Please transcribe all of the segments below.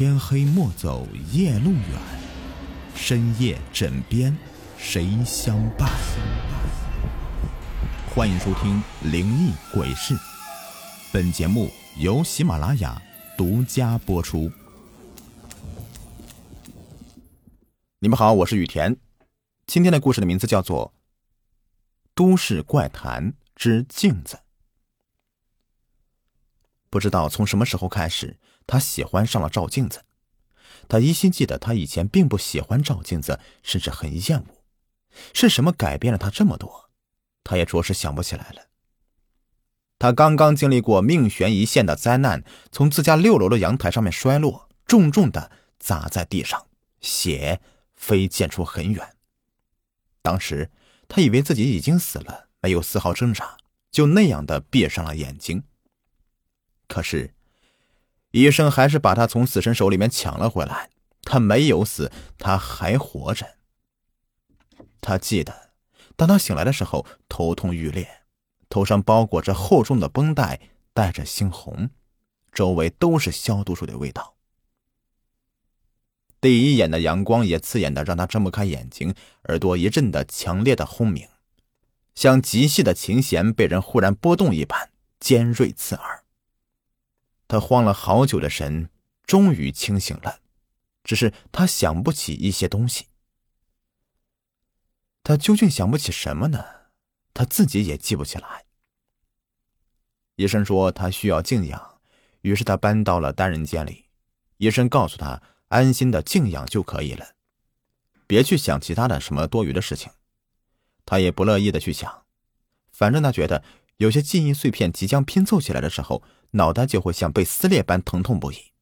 天黑莫走夜路远，深夜枕边谁相伴？欢迎收听《灵异鬼事》，本节目由喜马拉雅独家播出。你们好，我是雨田。今天的故事的名字叫做《都市怪谈之镜子》。不知道从什么时候开始，他喜欢上了照镜子。他依稀记得，他以前并不喜欢照镜子，甚至很厌恶。是什么改变了他这么多？他也着实想不起来了。他刚刚经历过命悬一线的灾难，从自家六楼的阳台上面摔落，重重的砸在地上，血飞溅出很远。当时他以为自己已经死了，没有丝毫挣扎，就那样的闭上了眼睛。可是，医生还是把他从死神手里面抢了回来。他没有死，他还活着。他记得，当他醒来的时候，头痛欲裂，头上包裹着厚重的绷带，带着猩红，周围都是消毒水的味道。第一眼的阳光也刺眼的让他睁不开眼睛，耳朵一阵的强烈的轰鸣，像极细的琴弦被人忽然拨动一般，尖锐刺耳。他慌了好久的神，终于清醒了，只是他想不起一些东西。他究竟想不起什么呢？他自己也记不起来。医生说他需要静养，于是他搬到了单人间里。医生告诉他，安心的静养就可以了，别去想其他的什么多余的事情。他也不乐意的去想，反正他觉得有些记忆碎片即将拼凑起来的时候。脑袋就会像被撕裂般疼痛不已。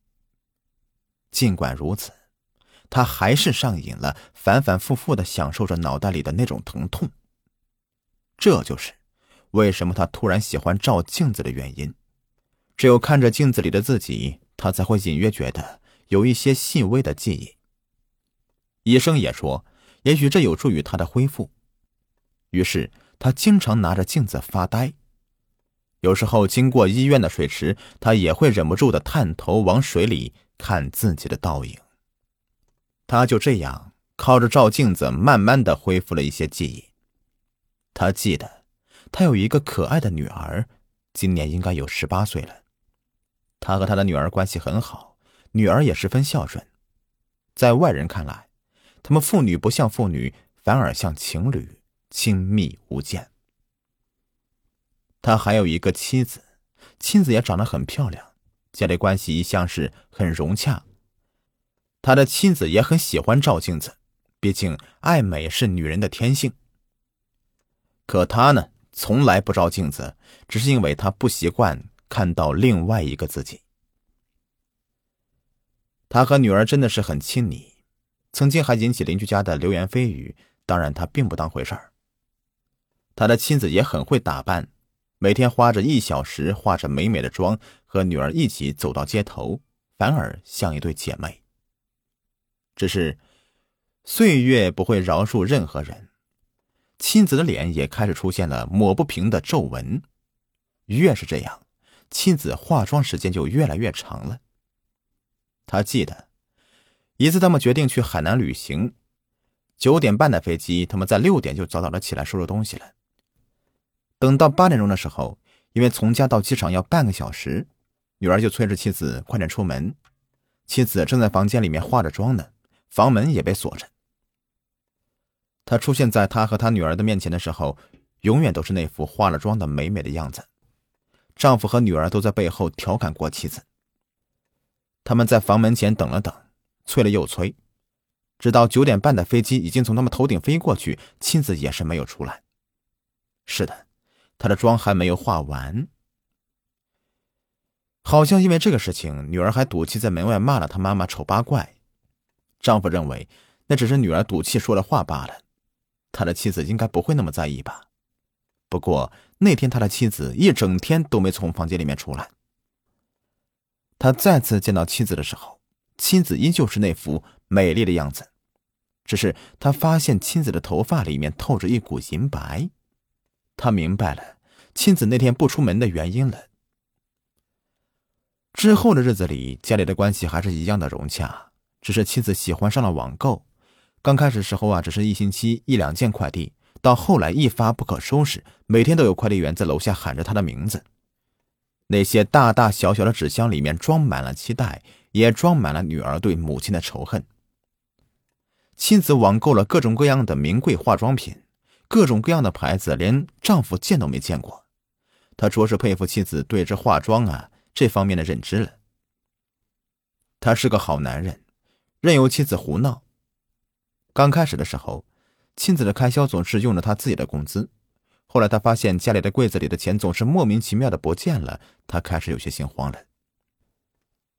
尽管如此，他还是上瘾了，反反复复的享受着脑袋里的那种疼痛。这就是为什么他突然喜欢照镜子的原因。只有看着镜子里的自己，他才会隐约觉得有一些细微的记忆。医生也说，也许这有助于他的恢复。于是他经常拿着镜子发呆。有时候经过医院的水池，他也会忍不住的探头往水里看自己的倒影。他就这样靠着照镜子，慢慢的恢复了一些记忆。他记得，他有一个可爱的女儿，今年应该有十八岁了。他和他的女儿关系很好，女儿也十分孝顺。在外人看来，他们父女不像父女，反而像情侣，亲密无间。他还有一个妻子，妻子也长得很漂亮，家里关系一向是很融洽。他的妻子也很喜欢照镜子，毕竟爱美是女人的天性。可他呢，从来不照镜子，只是因为他不习惯看到另外一个自己。他和女儿真的是很亲昵，曾经还引起邻居家的流言蜚语，当然他并不当回事儿。他的妻子也很会打扮。每天花着一小时化着美美的妆，和女儿一起走到街头，反而像一对姐妹。只是岁月不会饶恕任何人，妻子的脸也开始出现了抹不平的皱纹。越是这样，妻子化妆时间就越来越长了。他记得一次，他们决定去海南旅行，九点半的飞机，他们在六点就早早的起来收拾东西了。等到八点钟的时候，因为从家到机场要半个小时，女儿就催着妻子快点出门。妻子正在房间里面化着妆呢，房门也被锁着。她出现在他和他女儿的面前的时候，永远都是那副化了妆的美美的样子。丈夫和女儿都在背后调侃过妻子。他们在房门前等了等，催了又催，直到九点半的飞机已经从他们头顶飞过去，妻子也是没有出来。是的。她的妆还没有化完，好像因为这个事情，女儿还赌气在门外骂了她妈妈丑八怪。丈夫认为那只是女儿赌气说的话罢了，他的妻子应该不会那么在意吧。不过那天他的妻子一整天都没从房间里面出来。他再次见到妻子的时候，妻子依旧是那副美丽的样子，只是他发现妻子的头发里面透着一股银白。他明白了，妻子那天不出门的原因了。之后的日子里，家里的关系还是一样的融洽，只是妻子喜欢上了网购。刚开始时候啊，只是一星期一两件快递，到后来一发不可收拾，每天都有快递员在楼下喊着他的名字。那些大大小小的纸箱里面装满了期待，也装满了女儿对母亲的仇恨。妻子网购了各种各样的名贵化妆品，各种各样的牌子，连丈夫见都没见过。他着实佩服妻子对这化妆啊这方面的认知了。他是个好男人，任由妻子胡闹。刚开始的时候，妻子的开销总是用着他自己的工资。后来他发现家里的柜子里的钱总是莫名其妙的不见了，他开始有些心慌了。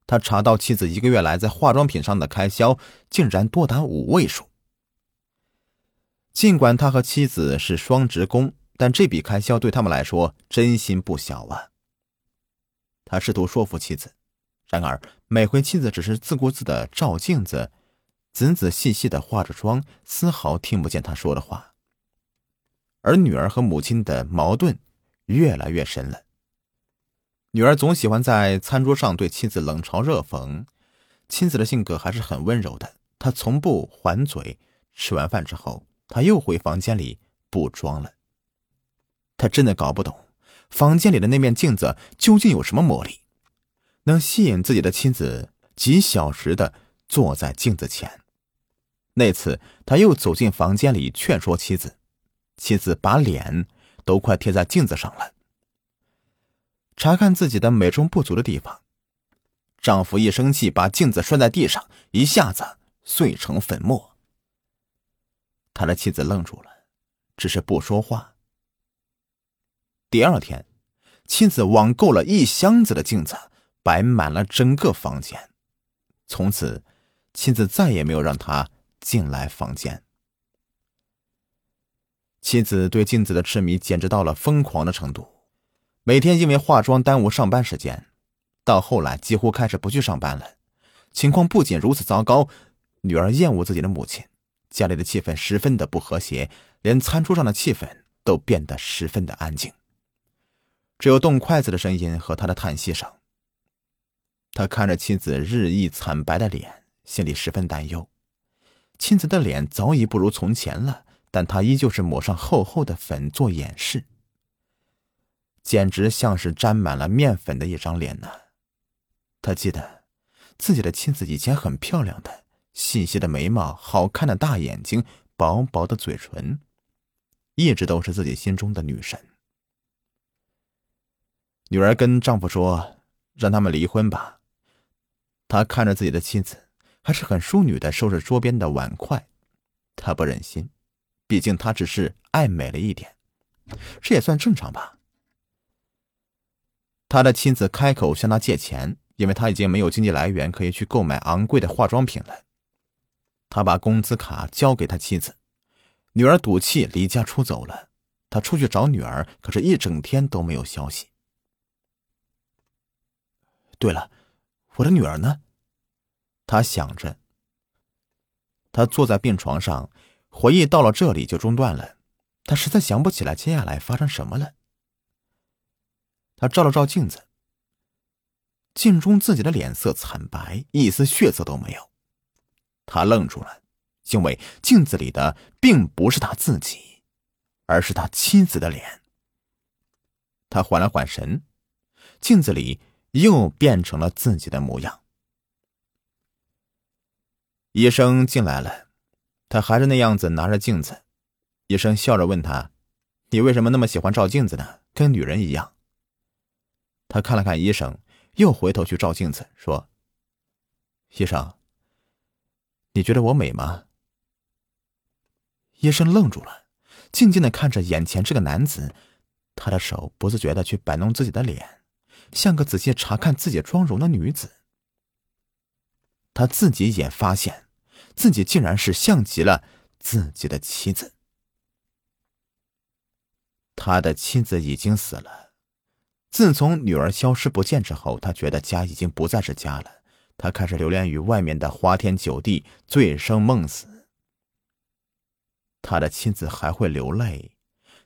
他查到妻子一个月来在化妆品上的开销竟然多达五位数。尽管他和妻子是双职工，但这笔开销对他们来说真心不小啊。他试图说服妻子，然而每回妻子只是自顾自的照镜子，仔仔细细的化着妆，丝毫听不见他说的话。而女儿和母亲的矛盾越来越深了。女儿总喜欢在餐桌上对妻子冷嘲热讽，妻子的性格还是很温柔的，她从不还嘴。吃完饭之后，他又回房间里补妆了。他真的搞不懂，房间里的那面镜子究竟有什么魔力，能吸引自己的妻子几小时的坐在镜子前。那次，他又走进房间里劝说妻子。妻子把脸都快贴在镜子上了，查看自己的美中不足的地方。丈夫一生气，把镜子摔在地上，一下子碎成粉末。他的妻子愣住了，只是不说话。第二天，妻子网购了一箱子的镜子，摆满了整个房间。从此，妻子再也没有让他进来房间。妻子对镜子的痴迷简直到了疯狂的程度，每天因为化妆耽误上班时间，到后来几乎开始不去上班了。情况不仅如此糟糕，女儿厌恶自己的母亲，家里的气氛十分的不和谐，连餐桌上的气氛都变得十分的安静，只有动筷子的声音和他的叹息声。他看着妻子日益惨白的脸，心里十分担忧。妻子的脸早已不如从前了。但他依旧是抹上厚厚的粉做掩饰，简直像是沾满了面粉的一张脸呢。他记得自己的妻子以前很漂亮的，细细的眉毛，好看的大眼睛，薄薄的嘴唇，一直都是自己心中的女神。女儿跟丈夫说：“让他们离婚吧。”他看着自己的妻子，还是很淑女的收拾桌边的碗筷，他不忍心。毕竟她只是爱美了一点，这也算正常吧。他的妻子开口向他借钱，因为他已经没有经济来源可以去购买昂贵的化妆品了。他把工资卡交给他妻子，女儿赌气离家出走了。他出去找女儿，可是一整天都没有消息。对了，我的女儿呢？他想着。他坐在病床上。回忆到了这里就中断了，他实在想不起来接下来发生什么了。他照了照镜子，镜中自己的脸色惨白，一丝血色都没有。他愣住了，因为镜子里的并不是他自己，而是他妻子的脸。他缓了缓神，镜子里又变成了自己的模样。医生进来了。他还是那样子拿着镜子，医生笑着问他：“你为什么那么喜欢照镜子呢？跟女人一样。”他看了看医生，又回头去照镜子，说：“医生，你觉得我美吗？”医生愣住了，静静的看着眼前这个男子，他的手不自觉的去摆弄自己的脸，像个仔细查看自己妆容的女子。他自己也发现。自己竟然是像极了自己的妻子。他的妻子已经死了。自从女儿消失不见之后，他觉得家已经不再是家了。他开始流连于外面的花天酒地，醉生梦死。他的妻子还会流泪，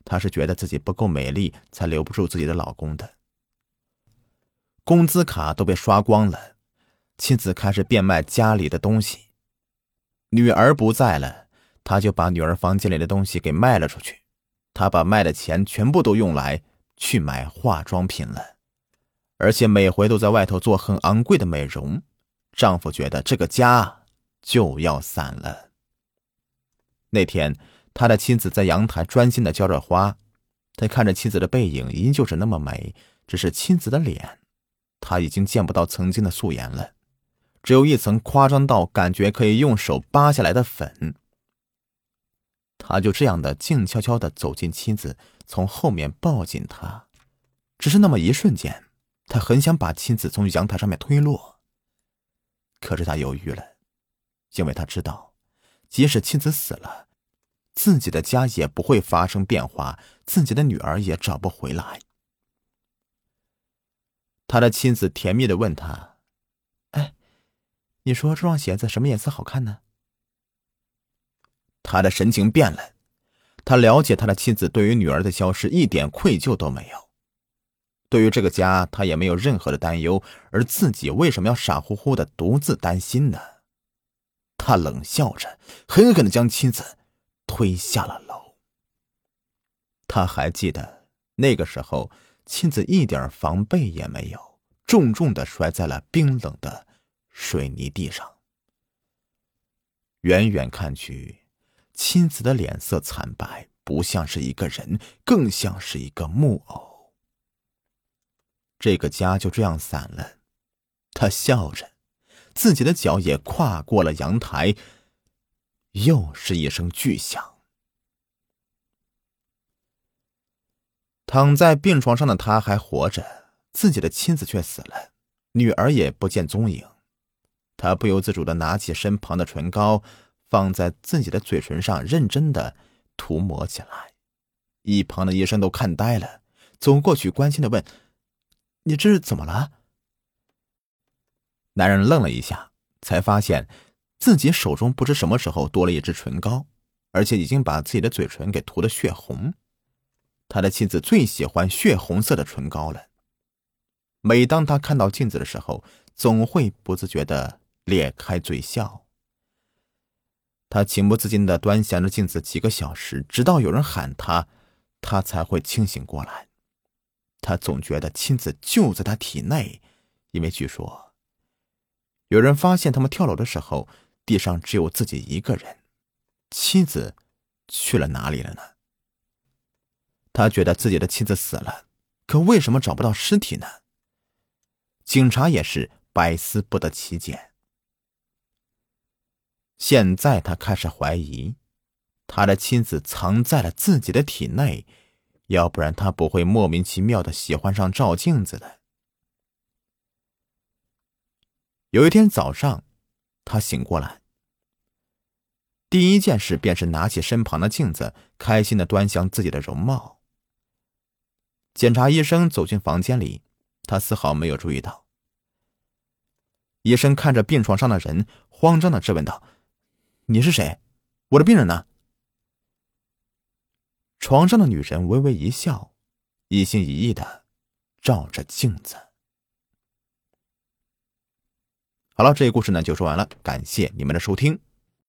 他是觉得自己不够美丽，才留不住自己的老公的。工资卡都被刷光了，妻子开始变卖家里的东西。女儿不在了，他就把女儿房间里的东西给卖了出去。他把卖的钱全部都用来去买化妆品了，而且每回都在外头做很昂贵的美容。丈夫觉得这个家就要散了。那天，他的妻子在阳台专心的浇着花，他看着妻子的背影依旧是那么美，只是妻子的脸，他已经见不到曾经的素颜了，只有一层夸张到感觉可以用手扒下来的粉。他就这样的静悄悄的走进妻子，从后面抱紧她，只是那么一瞬间，他很想把妻子从阳台上面推落。可是他犹豫了，因为他知道，即使妻子死了，自己的家也不会发生变化，自己的女儿也找不回来。他的妻子甜蜜的问他：“哎，你说这双鞋子什么颜色好看呢？”他的神情变了，他了解他的妻子对于女儿的消失一点愧疚都没有，对于这个家他也没有任何的担忧，而自己为什么要傻乎乎的独自担心呢？他冷笑着，狠狠的将妻子推下了楼。他还记得那个时候，妻子一点防备也没有，重重的摔在了冰冷的水泥地上。远远看去。妻子的脸色惨白，不像是一个人，更像是一个木偶。这个家就这样散了。他笑着，自己的脚也跨过了阳台。又是一声巨响。躺在病床上的他还活着，自己的妻子却死了，女儿也不见踪影。他不由自主的拿起身旁的唇膏。放在自己的嘴唇上，认真的涂抹起来。一旁的医生都看呆了，走过去关心的问：“你这是怎么了？”男人愣了一下，才发现自己手中不知什么时候多了一支唇膏，而且已经把自己的嘴唇给涂得血红。他的妻子最喜欢血红色的唇膏了。每当他看到镜子的时候，总会不自觉的咧开嘴笑。他情不自禁的端详着镜子几个小时，直到有人喊他，他才会清醒过来。他总觉得妻子就在他体内，因为据说有人发现他们跳楼的时候，地上只有自己一个人，妻子去了哪里了呢？他觉得自己的妻子死了，可为什么找不到尸体呢？警察也是百思不得其解。现在他开始怀疑，他的妻子藏在了自己的体内，要不然他不会莫名其妙的喜欢上照镜子的。有一天早上，他醒过来，第一件事便是拿起身旁的镜子，开心的端详自己的容貌。检查医生走进房间里，他丝毫没有注意到。医生看着病床上的人，慌张的质问道。你是谁？我的病人呢？床上的女人微微一笑，一心一意的照着镜子。好了，这个故事呢就说完了，感谢你们的收听。